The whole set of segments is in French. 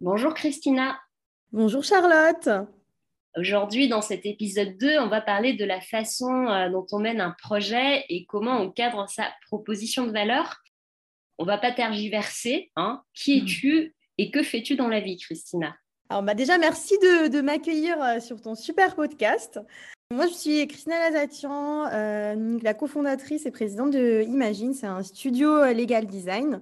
Bonjour Christina. Bonjour Charlotte. Aujourd'hui, dans cet épisode 2, on va parler de la façon euh, dont on mène un projet et comment on cadre sa proposition de valeur. On va pas tergiverser. Hein. Qui hmm. es-tu et que fais-tu dans la vie, Christina? Alors, bah déjà, merci de, m'accueillir euh, sur ton super podcast. Moi, je suis Christina Lazatian, euh, la cofondatrice et présidente de Imagine. C'est un studio legal design.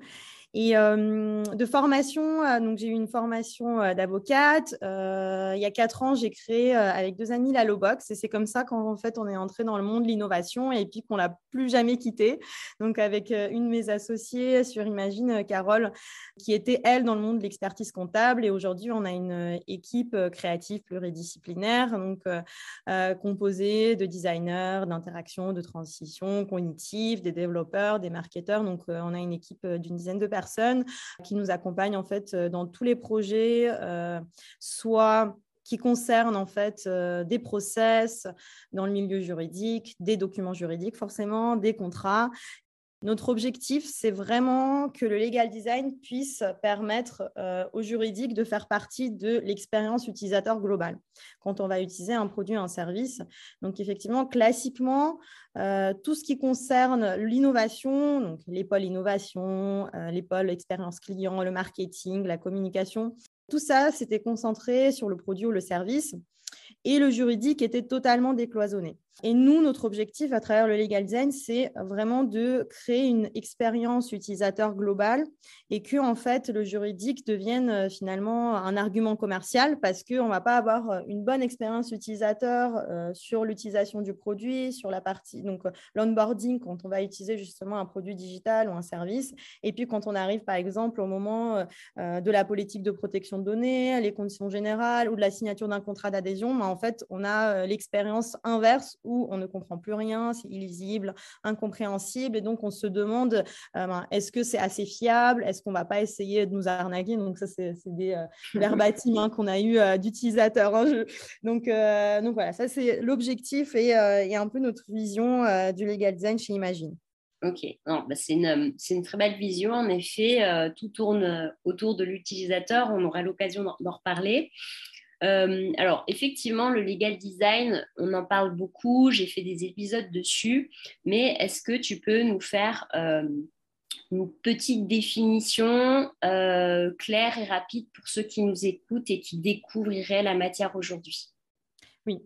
Et de formation, donc j'ai eu une formation d'avocate. il y a quatre ans, j'ai créé avec deux amis la Lowbox. Et c'est comme ça qu'en fait, on est entré dans le monde de l'innovation et puis qu'on l'a plus jamais quitté. Donc avec une de mes associées sur Imagine, Carole, qui était elle dans le monde de l'expertise comptable. Et aujourd'hui, on a une équipe créative pluridisciplinaire, donc composée de designers, d'interaction, de transition cognitive, des développeurs, des marketeurs. Donc on a une équipe d'une dizaine de personnes qui nous accompagnent en fait euh, dans tous les projets, euh, soit qui concernent en fait euh, des process dans le milieu juridique, des documents juridiques forcément, des contrats notre objectif, c'est vraiment que le legal design puisse permettre euh, aux juridiques de faire partie de l'expérience utilisateur globale quand on va utiliser un produit un service. Donc, effectivement, classiquement, euh, tout ce qui concerne l'innovation, donc les pôles innovation, euh, les pôles expérience client, le marketing, la communication, tout ça, c'était concentré sur le produit ou le service et le juridique était totalement décloisonné. Et nous, notre objectif à travers le Legal Design, c'est vraiment de créer une expérience utilisateur globale et que en fait le juridique devienne euh, finalement un argument commercial parce qu'on ne va pas avoir euh, une bonne expérience utilisateur euh, sur l'utilisation du produit, sur la partie donc l'onboarding quand on va utiliser justement un produit digital ou un service. Et puis quand on arrive par exemple au moment de la politique de protection de données, les conditions générales ou de la signature d'un contrat d'adhésion, ben, en fait on a l'expérience inverse où on ne comprend plus rien, c'est illisible, incompréhensible, et donc on se demande euh, ben, est-ce que c'est assez fiable, est-ce qu'on ne va pas essayer de nous arnaquer? Donc ça, c'est des euh, verbatim hein, qu'on a eu euh, d'utilisateurs. Hein, donc, donc voilà, ça c'est l'objectif et, un peu notre vision du legal design chez Imagine. Ok, bah, c'est une, très belle vision. En effet, tout tourne autour de l'utilisateur. On aura l'occasion d'en reparler. Euh, alors, effectivement, le legal design, on en parle beaucoup, j'ai fait des épisodes dessus, mais est-ce que tu peux nous faire euh, une petite définition euh, claire et rapide pour ceux qui nous écoutent et qui découvriraient la matière aujourd'hui? Oui.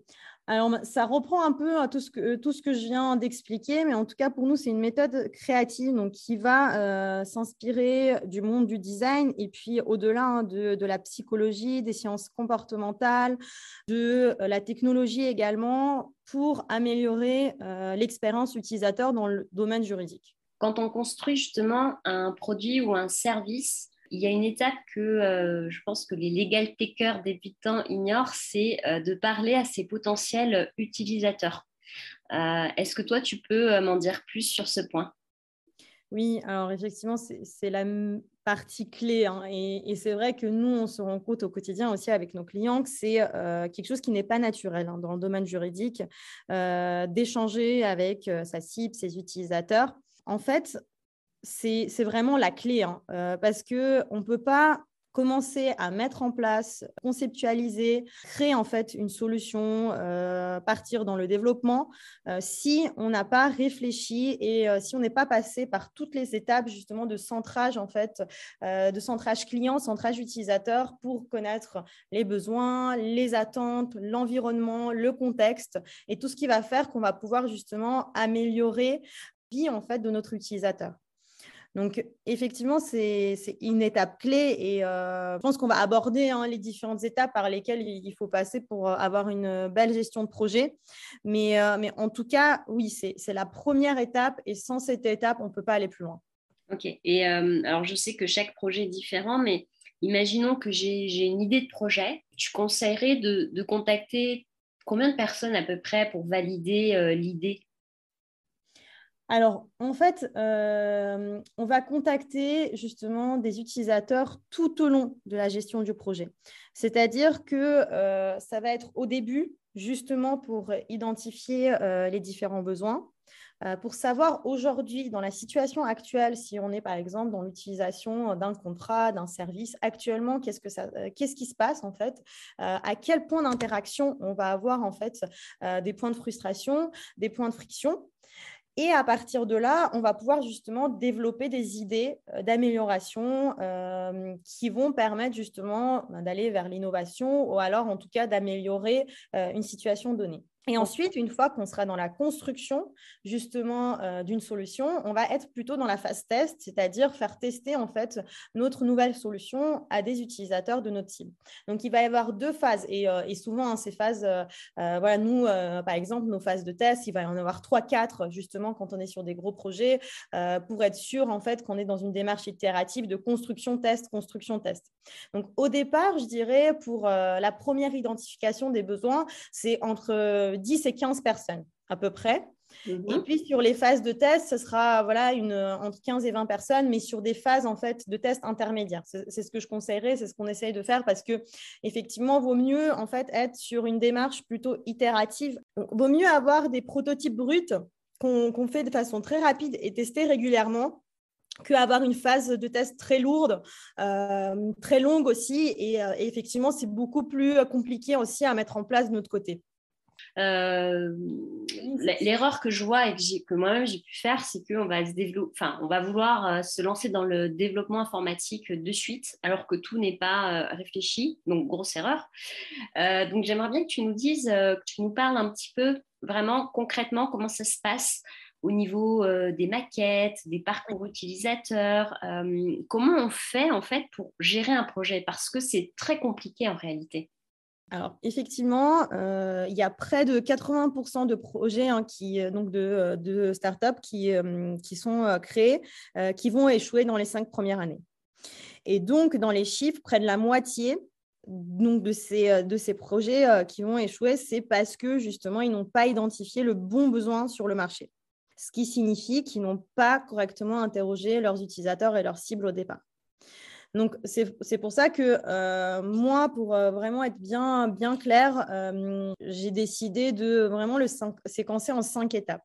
Alors, ça reprend un peu hein, tout ce que, tout ce que je viens d'expliquer, mais en tout cas, pour nous, c'est une méthode créative donc, qui va euh, s'inspirer du monde du design et puis au-delà hein, de, la psychologie, des sciences comportementales, de euh, la technologie également, pour améliorer euh, l'expérience utilisateur dans le domaine juridique. Quand on construit justement un produit ou un service, il y a une étape que euh, je pense que les legal takers débutants ignorent, c'est euh, de parler à ses potentiels utilisateurs. Euh, est-ce que toi, tu peux m'en dire plus sur ce point? Oui, alors effectivement, c'est la partie clé. Hein, et, c'est vrai que nous, on se rend compte au quotidien aussi avec nos clients que c'est quelque chose qui n'est pas naturel hein, dans le domaine juridique, d'échanger avec sa cible, ses utilisateurs. En fait, c'est vraiment la clé, hein, euh, parce qu'on ne peut pas commencer à mettre en place, conceptualiser, créer en fait une solution, euh, partir dans le développement, euh, si on n'a pas réfléchi et si on n'est pas passé par toutes les étapes justement de centrage en fait, de centrage client, centrage utilisateur pour connaître les besoins, les attentes, l'environnement, le contexte et tout ce qui va faire qu'on va pouvoir justement améliorer vie en fait de notre utilisateur. Donc, effectivement, c'est une étape clé et euh, je pense qu'on va aborder hein, les différentes étapes par lesquelles il faut passer pour euh, avoir une belle gestion de projet. Mais, euh, en tout cas, oui, c'est la première étape et sans cette étape, on ne peut pas aller plus loin. Ok. Et alors, je sais que chaque projet est différent, mais imaginons que j'ai une idée de projet. Tu conseillerais de contacter combien de personnes à peu près pour valider l'idée? Alors, en fait, euh, on va contacter justement des utilisateurs tout au long de la gestion du projet. C'est-à-dire que euh, ça va être au début, justement pour identifier euh, les différents besoins, pour savoir aujourd'hui, dans la situation actuelle, si on est par exemple dans l'utilisation d'un contrat, d'un service, actuellement, qu'est-ce, qu'est-ce qui se passe en fait À quel point d'interaction on va avoir en fait des points de frustration, des points de friction et à partir de là, on va pouvoir justement développer des idées euh, d'amélioration euh, qui vont permettre justement ben, d'aller vers l'innovation ou alors en tout cas d'améliorer euh, une situation donnée. Et ensuite, une fois qu'on sera dans la construction justement euh, d'une solution, on va être plutôt dans la phase test, c'est-à-dire faire tester en fait notre nouvelle solution à des utilisateurs de notre cible. Donc, il va y avoir deux phases et, euh, souvent hein, ces phases, euh, voilà, nous par exemple, nos phases de test, il va y en avoir trois, quatre justement quand on est sur des gros projets pour être sûr en fait qu'on est dans une démarche itérative de construction test, construction test. Donc, au départ, je dirais pour la première identification des besoins, c'est entre 10 et 15 personnes à peu près. Mhm. Et puis sur les phases de test, ce sera voilà, une, entre 15 et 20 personnes, mais sur des phases en fait de test intermédiaires. C'est ce que je conseillerais, c'est ce qu'on essaye de faire parce que effectivement, vaut mieux en fait être sur une démarche plutôt itérative. Vaut mieux avoir des prototypes bruts qu'on fait de façon très rapide et tester régulièrement qu'avoir une phase de test très lourde, euh, très longue aussi. Et, euh, et effectivement, c'est beaucoup plus compliqué aussi à mettre en place de notre côté. Euh, l'erreur que je vois et que, moi-même j'ai pu faire, c'est qu'on va se développer, enfin, on va vouloir euh, se lancer dans le développement informatique de suite, alors que tout n'est pas euh, réfléchi. Donc grosse erreur. donc j'aimerais bien que tu nous dises, que tu nous parles un petit peu vraiment concrètement comment ça se passe au niveau des maquettes, des parcours utilisateurs. comment on fait en fait pour gérer un projet? Parce que c'est très compliqué en réalité. Alors, effectivement, euh, il y a près de 80% de projets hein, euh, donc de, euh, startups qui, sont créés, qui vont échouer dans les cinq premières années. Et donc, dans les chiffres, près de la moitié de, ces, de ces projets qui vont échouer, c'est parce que justement, ils n'ont pas identifié le bon besoin sur le marché. Ce qui signifie qu'ils n'ont pas correctement interrogé leurs utilisateurs et leurs cibles au départ. Donc, c'est pour ça que euh, moi, pour euh, vraiment être bien, bien clair, euh, j'ai décidé de vraiment le séquencer en cinq étapes.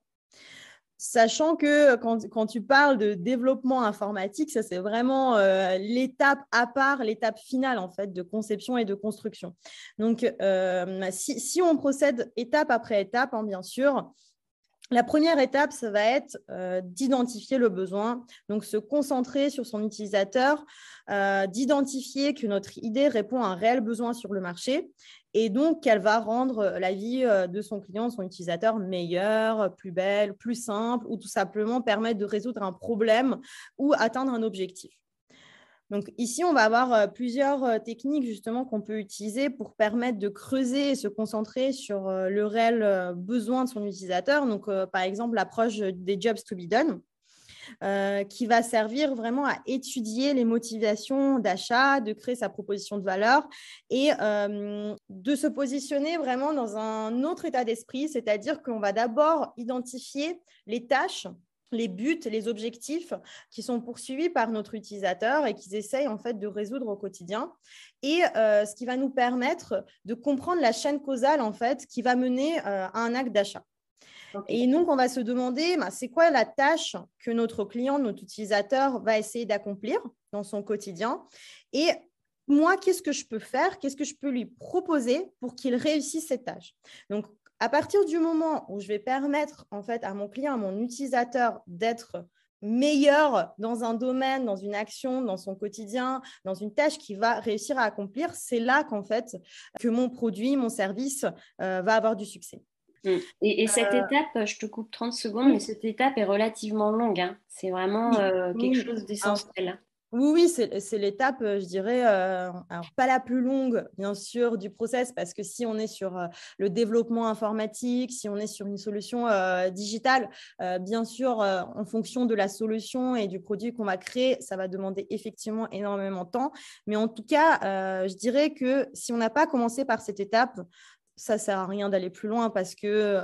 Sachant que quand, tu parles de développement informatique, ça c'est vraiment l'étape à part, l'étape finale en fait de conception et de construction. Donc, si, on procède étape après étape, hein, bien sûr, la première étape, ça va être euh, d'identifier le besoin, donc se concentrer sur son utilisateur, euh, d'identifier que notre idée répond à un réel besoin sur le marché et donc qu'elle va rendre la vie euh, de son client, son utilisateur meilleure, plus belle, plus simple ou tout simplement permettre de résoudre un problème ou atteindre un objectif. Donc ici, on va avoir euh, plusieurs euh, techniques justement qu'on peut utiliser pour permettre de creuser et se concentrer sur euh, le réel besoin de son utilisateur. Donc par exemple, l'approche des jobs to be done. qui va servir vraiment à étudier les motivations d'achat, de créer sa proposition de valeur et de se positionner vraiment dans un autre état d'esprit, c'est-à-dire qu'on va d'abord identifier les tâches les buts, les objectifs qui sont poursuivis par notre utilisateur et qu'ils essayent en fait de résoudre au quotidien. Et euh, ce qui va nous permettre de comprendre la chaîne causale en fait qui va mener euh, à un acte d'achat. Et donc, on va se demander, bah, c'est quoi la tâche que notre client, notre utilisateur va essayer d'accomplir dans son quotidien? Et moi, qu'est-ce que je peux faire? Qu'est-ce que je peux lui proposer pour qu'il réussisse cette tâche? Donc, à partir du moment où je vais permettre en fait à mon client, à mon utilisateur d'être meilleur dans un domaine, dans une action, dans son quotidien, dans une tâche qu'il va réussir à accomplir, c'est là qu'en fait que mon produit, mon service euh, va avoir du succès. Mm. Et, cette euh, étape, je te coupe 30 secondes, mais cette étape est relativement longue. Hein. C'est vraiment euh, quelque chose d'essentiel. Oui, oui, c'est l'étape, euh, je dirais, euh, pas la plus longue, bien sûr, du process, parce que si on est sur euh, le développement informatique, si on est sur une solution digitale, bien sûr, en fonction de la solution et du produit qu'on va créer, ça va demander effectivement énormément de temps. Mais en tout cas, je dirais que si on n'a pas commencé par cette étape, ça ne sert à rien d'aller plus loin parce que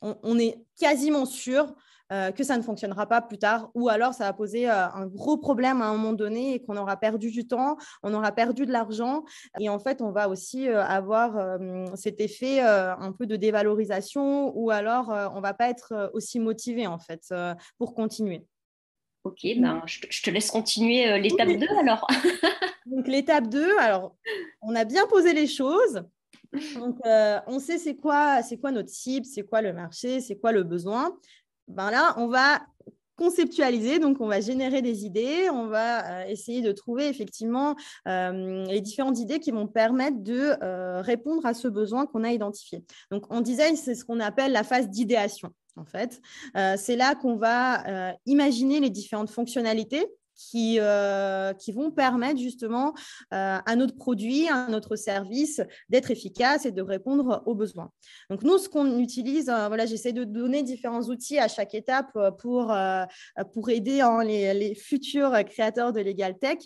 on, est quasiment sûr que ça ne fonctionnera pas plus tard, ou alors ça va poser un gros problème à un moment donné et qu'on aura perdu du temps, on aura perdu de l'argent, et en fait, on va aussi avoir cet effet un peu de dévalorisation, ou alors on va pas être aussi motivé en fait pour continuer. Ok, ben, je, te, laisse continuer l'étape 2 alors. Donc l'étape 2, alors on a bien posé les choses. Donc on sait c'est quoi, c'est quoi notre cible, c'est quoi le marché, c'est quoi le besoin. Ben là, on va conceptualiser, donc on va générer des idées, on va essayer de trouver effectivement les différentes idées qui vont permettre de répondre à ce besoin qu'on a identifié. Donc en design, c'est ce qu'on appelle la phase d'idéation en fait. c'est là qu'on va imaginer les différentes fonctionnalités qui, euh, qui vont permettre justement euh, à notre produit, à notre service d'être efficace et de répondre aux besoins. Donc nous, ce qu'on utilise, euh, voilà, j'essaie de donner différents outils à chaque étape pour, pour aider hein, les, futurs créateurs de Legal Tech.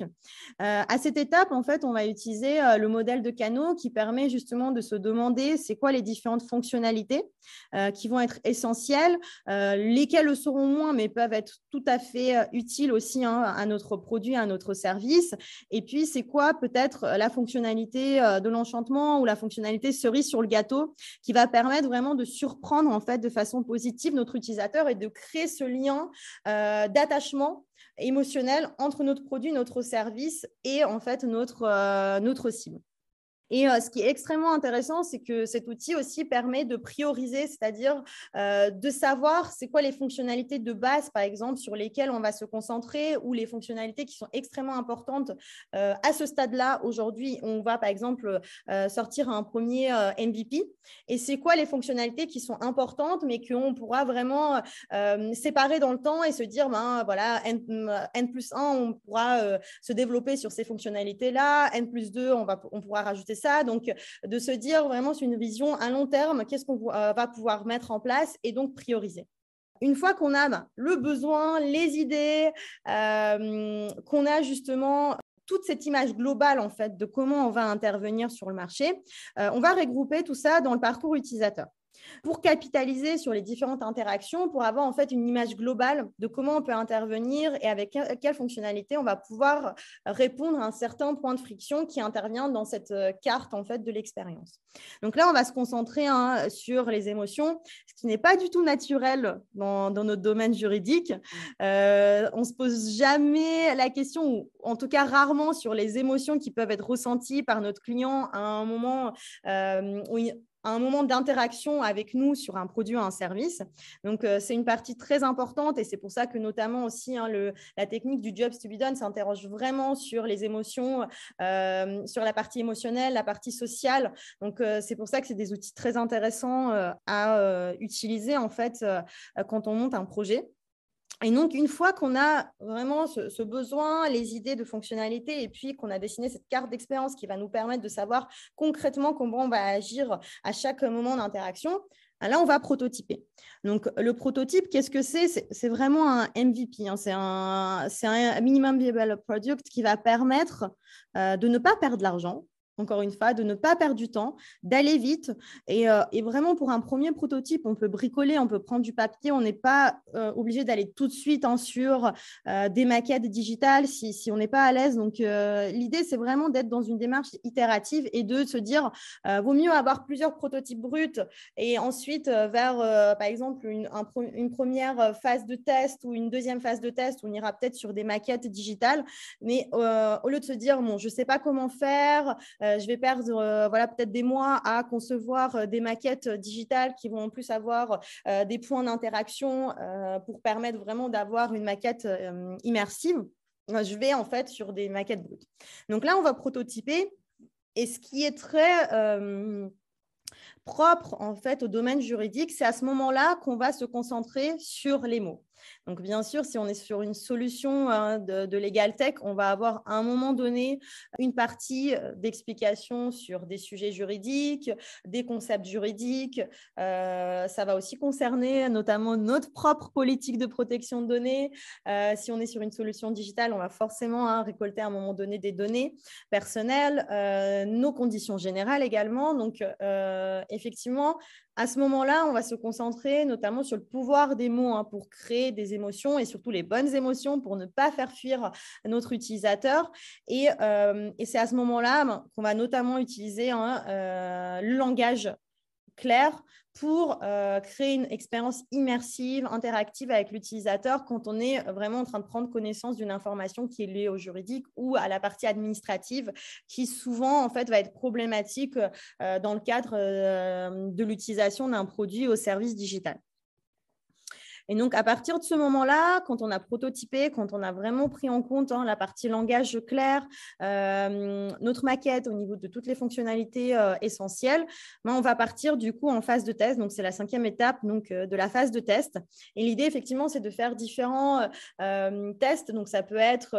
à cette étape, en fait, on va utiliser le modèle de canaux qui permet justement de se demander c'est quoi les différentes fonctionnalités qui vont être essentielles, lesquelles le seront moins, mais peuvent être tout à fait utiles aussi hein, à notre produit, à notre service. Et puis, c'est quoi peut-être la fonctionnalité euh, de l'enchantement ou la fonctionnalité cerise sur le gâteau qui va permettre vraiment de surprendre en fait de façon positive notre utilisateur et de créer ce lien euh, d'attachement émotionnel entre notre produit, notre service et en fait euh, notre cible. Et euh, ce qui est extrêmement intéressant, c'est que cet outil aussi permet de prioriser, c'est-à-dire euh, de savoir c'est quoi les fonctionnalités de base, par exemple, sur lesquelles on va se concentrer ou les fonctionnalités qui sont extrêmement importantes euh, à ce stade-là. Aujourd'hui, on va, par exemple, sortir un premier MVP. Et c'est quoi les fonctionnalités qui sont importantes, mais qu'on pourra vraiment séparer dans le temps et se dire, ben voilà, N, plus 1, on pourra se développer sur ces fonctionnalités-là. N plus 2, on, va, on pourra rajouter ça. Donc, de se dire vraiment sur une vision à long terme, qu'est-ce qu'on euh, va pouvoir mettre en place et donc prioriser une fois qu'on a ben, le besoin, les idées, euh, qu'on a justement toute cette image globale en fait de comment on va intervenir sur le marché, euh, on va regrouper tout ça dans le parcours utilisateur pour capitaliser sur les différentes interactions, pour avoir en fait une image globale de comment on peut intervenir et avec quelle fonctionnalité on va pouvoir répondre à un certain point de friction qui intervient dans cette euh, carte en fait de l'expérience. Donc là, on va se concentrer hein, sur les émotions, ce qui n'est pas du tout naturel dans, notre domaine juridique. Euh, on se pose jamais la question, ou en tout cas rarement, sur les émotions qui peuvent être ressenties par notre client à un moment euh, où un moment d'interaction avec nous sur un produit ou un service. Donc, euh, c'est une partie très importante et c'est pour ça que notamment aussi hein, la technique du job to be done s'interroge vraiment sur les émotions, euh, sur la partie émotionnelle, la partie sociale. Donc, euh, c'est pour ça que c'est des outils très intéressants à utiliser en fait quand on monte un projet. Et donc, une fois qu'on a vraiment ce, besoin, les idées de fonctionnalité, et puis qu'on a dessiné cette carte d'expérience qui va nous permettre de savoir concrètement comment on va agir à chaque moment d'interaction, ben Là, on va prototyper. Donc, le prototype, qu'est-ce que c'est? C'est vraiment un MVP. Hein. C'est un, minimum viable product qui va permettre euh, de ne pas perdre l'argent, encore une fois, de ne pas perdre du temps, d'aller vite. Euh, et, vraiment, pour un premier prototype, on peut bricoler, on peut prendre du papier, on n'est pas euh, obligé d'aller tout de suite sur euh, des maquettes digitales si, on n'est pas à l'aise. Donc, l'idée, c'est vraiment d'être dans une démarche itérative et de se dire, vaut mieux avoir plusieurs prototypes bruts et ensuite, vers, par exemple, une, première phase de test ou une deuxième phase de test, on ira peut-être sur des maquettes digitales. Mais au lieu de se dire, bon, je ne sais pas comment faire, je vais perdre euh, voilà, peut-être des mois à concevoir euh, des maquettes digitales qui vont en plus avoir des points d'interaction pour permettre vraiment d'avoir une maquette immersive. Je vais en fait sur des maquettes brutes. Donc là, on va prototyper. Et ce qui est très propre en fait au domaine juridique, c'est à ce moment-là qu'on va se concentrer sur les mots. Donc, bien sûr, si on est sur une solution hein, de, Legal Tech, on va avoir à un moment donné une partie euh, d'explication sur des sujets juridiques, des concepts juridiques. Euh, ça va aussi concerner notamment notre propre politique de protection de données. Euh, si on est sur une solution digitale, on va forcément hein, récolter à un moment donné des données personnelles, nos conditions générales également. Donc, effectivement, à ce moment-là, on va se concentrer notamment sur le pouvoir des mots hein, pour créer des émotions et surtout les bonnes émotions pour ne pas faire fuir notre utilisateur. Et, euh, c'est à ce moment-là ben, qu'on va notamment utiliser hein, euh, le langage clair pour euh, créer une expérience immersive, interactive avec l'utilisateur quand on est vraiment en train de prendre connaissance d'une information qui est liée au juridique ou à la partie administrative qui souvent en fait va être problématique euh, dans le cadre euh, de l'utilisation d'un produit au service digital. Et donc, à partir de ce moment-là, quand on a prototypé, quand on a vraiment pris en compte hein, la partie langage clair, euh, notre maquette au niveau de toutes les fonctionnalités euh, essentielles, ben, on va partir du coup en phase de test. Donc, c'est la cinquième étape donc, euh, de la phase de test. Et l'idée, effectivement, c'est de faire différents tests. Donc, ça peut être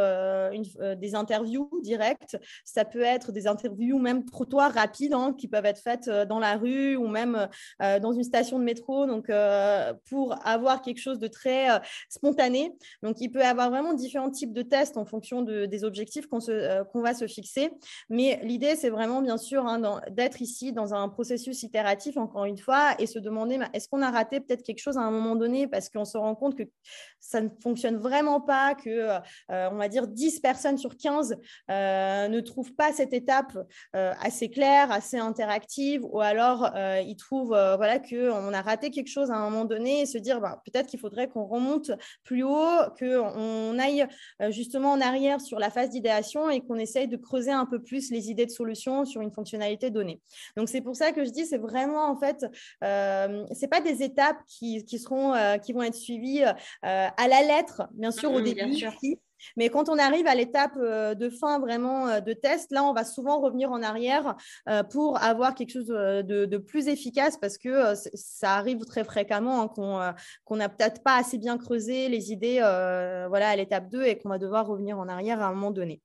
des interviews directes, ça peut être des interviews même trottoirs rapides hein, qui peuvent être faites dans la rue ou même dans une station de métro. Donc, pour avoir quelque chose de très euh, spontané. Donc, il peut y avoir vraiment différents types de tests en fonction des objectifs euh, qu'on va se fixer. Mais l'idée, c'est vraiment, bien sûr, hein, d'être ici dans un processus itératif, encore une fois, et se demander est-ce qu'on a raté peut-être quelque chose à un moment donné? Parce qu'on se rend compte que ça ne fonctionne vraiment pas, que, euh, on va dire, 10 personnes sur 15 ne trouvent pas cette étape assez claire, assez interactive, ou alors ils trouvent voilà, qu'on a raté quelque chose à un moment donné et se dire bah, peut-être qu'il faudrait qu'on remonte plus haut, qu'on aille euh, justement en arrière sur la phase d'idéation et qu'on essaye de creuser un peu plus les idées de solutions sur une fonctionnalité donnée. Donc, c'est pour ça que je dis, c'est vraiment en fait, euh, c'est pas des étapes qui, seront, euh, qui vont être suivies euh, à la lettre, bien sûr, au début. Mais quand on arrive à l'étape euh, de fin vraiment euh, de test, là, on va souvent revenir en arrière euh, pour avoir quelque chose de, plus efficace parce que ça arrive très fréquemment hein, qu'on n'a peut-être pas assez bien creusé les idées voilà, à l'étape 2 et qu'on va devoir revenir en arrière à un moment donné.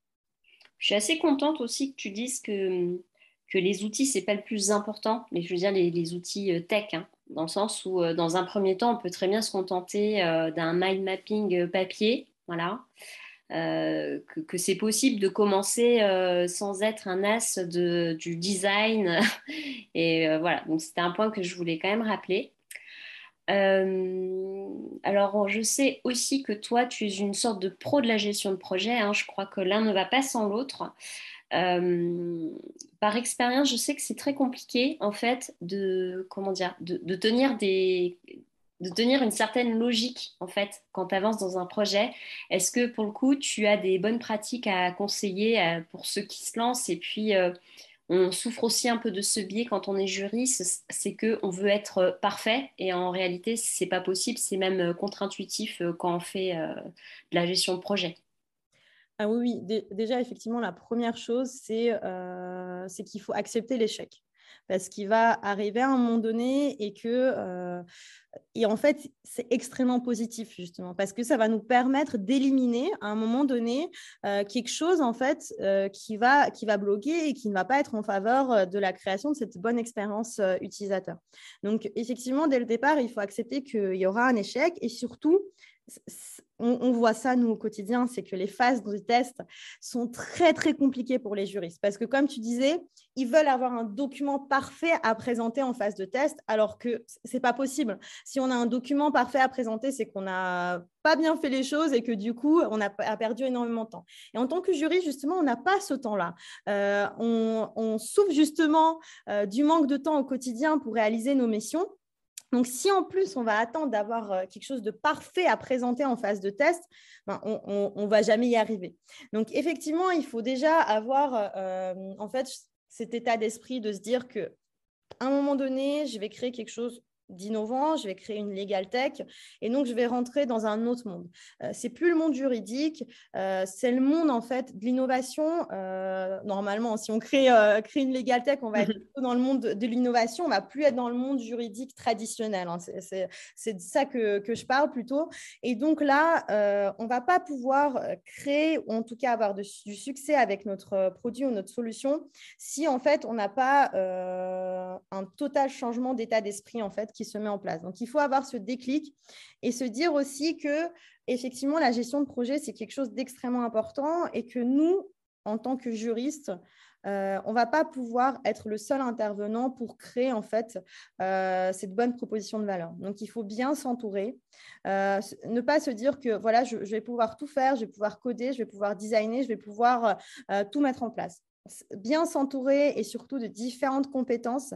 Je suis assez contente aussi que tu dises que, que les outils, ce n'est pas le plus important, mais je veux dire les, outils tech. Hein, dans le sens où, dans un premier temps, on peut très bien se contenter d'un mind mapping papier, voilà, euh, que, c'est possible de commencer euh, sans être un as de, du design. Et euh, voilà, donc c'était un point que je voulais quand même rappeler. alors, je sais aussi que toi, tu es une sorte de pro de la gestion de projet. Hein. Je crois que l'un ne va pas sans l'autre. par expérience, je sais que c'est très compliqué, en fait, de, comment dire, de tenir des, de tenir une certaine logique en fait quand tu avances dans un projet. Est-ce que pour le coup tu as des bonnes pratiques à conseiller euh, pour ceux qui se lancent? Et puis euh, on souffre aussi un peu de ce biais quand on est juriste, c'est que on veut être parfait et en réalité c'est pas possible, c'est même contre-intuitif euh, quand on fait de la gestion de projet. Ah oui, oui. déjà effectivement la première chose c'est qu'il faut accepter l'échec parce qu'il va arriver à un moment donné et que euh, et en fait c'est extrêmement positif justement parce que ça va nous permettre d'éliminer à un moment donné euh, quelque chose en fait euh, qui va qui va bloquer et qui ne va pas être en faveur de la création de cette bonne expérience utilisateur. Donc effectivement dès le départ il faut accepter qu'il y aura un échec et surtout on, voit ça, nous, au quotidien, c'est que les phases de test sont très, très compliquées pour les juristes. Parce que, comme tu disais, ils veulent avoir un document parfait à présenter en phase de test, alors que ce n'est pas possible. Si on a un document parfait à présenter, c'est qu'on n'a pas bien fait les choses et que, du coup, on a, perdu énormément de temps. Et en tant que juriste, justement, on n'a pas ce temps-là. Euh, on, souffre justement euh, du manque de temps au quotidien pour réaliser nos missions. Donc, si en plus on va attendre d'avoir euh, quelque chose de parfait à présenter en phase de test, ben, on ne va jamais y arriver. Donc, effectivement, il faut déjà avoir euh, en fait cet état d'esprit de se dire que à un moment donné, je vais créer quelque chose d'innovant, je vais créer une legal tech et donc je vais rentrer dans un autre monde. Euh, c'est plus le monde juridique, euh, c'est le monde en fait de l'innovation. Euh, normalement, si on crée, crée une legal tech, on va être dans le monde de l'innovation, on va plus être dans le monde juridique traditionnel. Hein. C'est de ça que, que, je parle plutôt. Et donc là, on va pas pouvoir créer ou en tout cas avoir du succès avec notre produit ou notre solution si en fait on n'a pas un total changement d'état d'esprit en fait qui se met en place. Donc, il faut avoir ce déclic et se dire aussi que, effectivement, la gestion de projet, c'est quelque chose d'extrêmement important et que nous, en tant que juriste, euh, on ne va pas pouvoir être le seul intervenant pour créer en fait euh, cette bonne proposition de valeur. Donc, il faut bien s'entourer, euh, ne pas se dire que voilà, je, vais pouvoir tout faire, je vais pouvoir coder, je vais pouvoir designer, je vais pouvoir tout mettre en place. Bien s'entourer et surtout de différentes compétences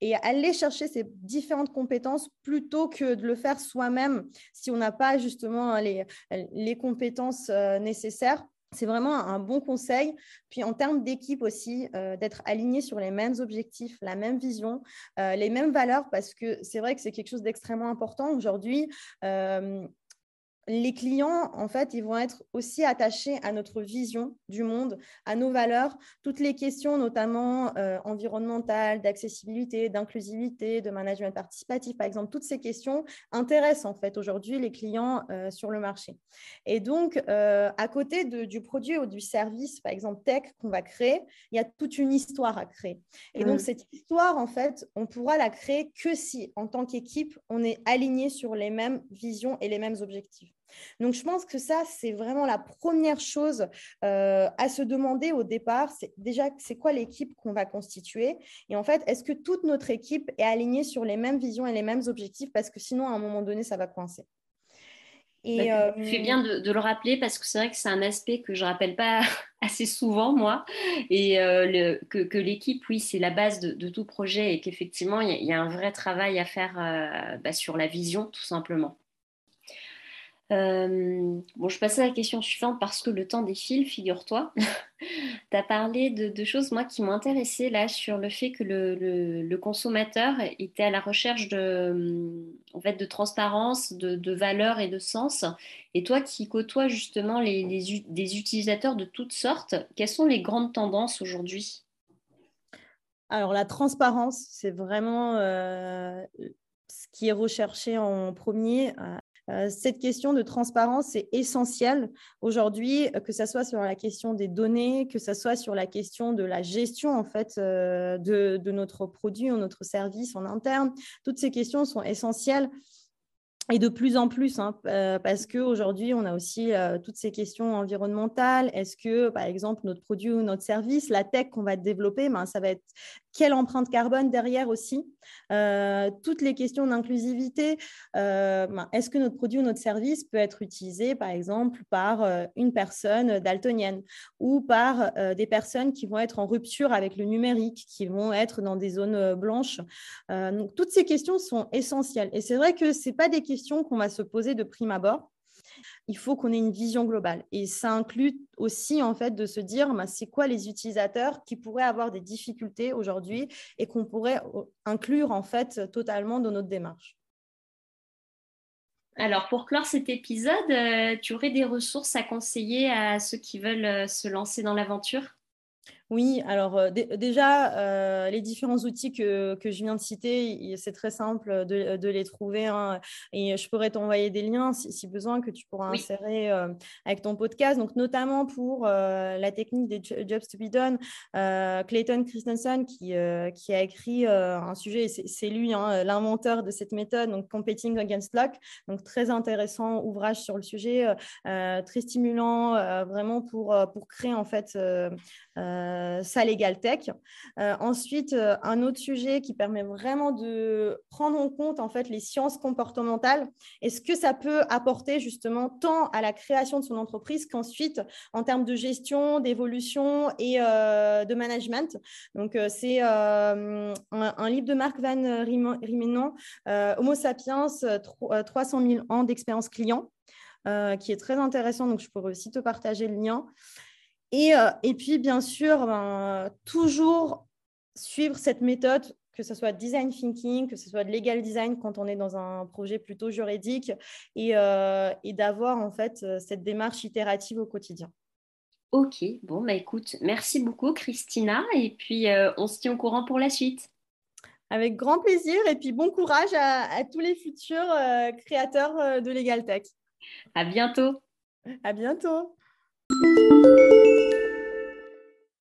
et aller chercher ces différentes compétences plutôt que de le faire soi-même si on n'a pas justement les, les compétences nécessaires c'est vraiment un bon conseil. Puis en termes d'équipe aussi, euh, d'être aligné sur les mêmes objectifs, la même vision, euh, les mêmes valeurs, parce que c'est vrai que c'est quelque chose d'extrêmement important aujourd'hui. Euh, les clients, en fait, ils vont être aussi attachés à notre vision du monde, à nos valeurs. Toutes les questions, notamment euh, environnementales, d'accessibilité, d'inclusivité, de management participatif, par exemple, toutes ces questions intéressent en fait aujourd'hui les clients euh, sur le marché. Et donc, euh, à côté du produit ou du service, par exemple tech qu'on va créer, il y a toute une histoire à créer. Et donc, mmh. cette histoire, en fait, on pourra la créer que si, en tant qu'équipe, on est aligné sur les mêmes visions et les mêmes objectifs. Donc, je pense que ça, c'est vraiment la première chose euh, à se demander au départ. C'est déjà, c'est quoi l'équipe qu'on va constituer? Et en fait, est-ce que toute notre équipe est alignée sur les mêmes visions et les mêmes objectifs? Parce que sinon, à un moment donné, ça va coincer. Et, bah, tu fais euh, bien de, le rappeler parce que c'est vrai que c'est un aspect que je ne rappelle pas assez souvent, moi, et euh, que, l'équipe, oui, c'est la base de, tout projet et qu'effectivement, il y, a un vrai travail à faire bah, sur la vision, tout simplement. Euh, bon, je passe à la question suivante parce que le temps défile, figure-toi. tu as parlé de, choses, moi, qui m'ont intéressé là sur le fait que le, consommateur était à la recherche de, en fait, de transparence, de, de valeur et de sens. Et toi qui côtoies justement les, des utilisateurs de toutes sortes, quelles sont les grandes tendances aujourd'hui? Alors, la transparence, c'est vraiment euh, ce qui est recherché en premier. Euh, cette question de transparence est essentielle aujourd'hui, euh, que ce soit sur la question des données, que ce soit sur la question de la gestion en fait euh, de, de notre produit ou notre service en interne. Toutes ces questions sont essentielles et de plus en plus, hein, parce qu'aujourd'hui, on a aussi toutes ces questions environnementales. Est-ce que, par exemple, notre produit ou notre service, la tech qu'on va développer, ben, ça va être quelle empreinte carbone derrière aussi euh, Toutes les questions d'inclusivité. Euh, ben, est-ce que notre produit ou notre service peut être utilisé, par exemple, par euh, une personne daltonienne ou par des personnes qui vont être en rupture avec le numérique, qui vont être dans des zones blanches? Donc, Toutes ces questions sont essentielles. Et c'est vrai que ce pas des questions qu'on va se poser de prime abord il faut qu'on ait une vision globale. Et ça inclut aussi en fait de se dire, bah, c'est quoi les utilisateurs qui pourraient avoir des difficultés aujourd'hui et qu'on pourrait euh, inclure en fait totalement dans notre démarche. Alors, pour clore cet épisode, euh, tu aurais des ressources à conseiller à ceux qui veulent euh, se lancer dans l'aventure? Oui, alors euh, déjà, euh, les différents outils que, que, je viens de citer, c'est très simple de, de les trouver. Hein, et je pourrais t'envoyer des liens si, besoin que tu pourras insérer euh, avec ton podcast. Donc, notamment pour la technique des jobs to be done, Clayton Christensen qui, qui a écrit un sujet, c'est lui hein, l'inventeur de cette méthode, donc Competing Against Luck. Donc, très intéressant ouvrage sur le sujet, très stimulant vraiment pour, pour créer en fait ça Legal Tech. Euh, ensuite, euh, un autre sujet qui permet vraiment de prendre en compte en fait les sciences comportementales et ce que ça peut apporter justement tant à la création de son entreprise qu'ensuite en termes de gestion, d'évolution et de management. Donc, c'est un, livre de Marc Van Rimenon, Homo sapiens, 300 000 ans d'expérience client. qui est très intéressant, donc je pourrais aussi te partager le lien. Euh, et, puis, bien sûr, ben, toujours suivre cette méthode, que ce soit design thinking, que ce soit de legal design quand on est dans un projet plutôt juridique, et, euh, d'avoir en fait euh, cette démarche itérative au quotidien. Ok, bon, bah écoute, merci beaucoup Christina, et puis on se tient au courant pour la suite. Avec grand plaisir, et puis bon courage à, à tous les futurs créateurs de Legal Tech. À bientôt. À bientôt.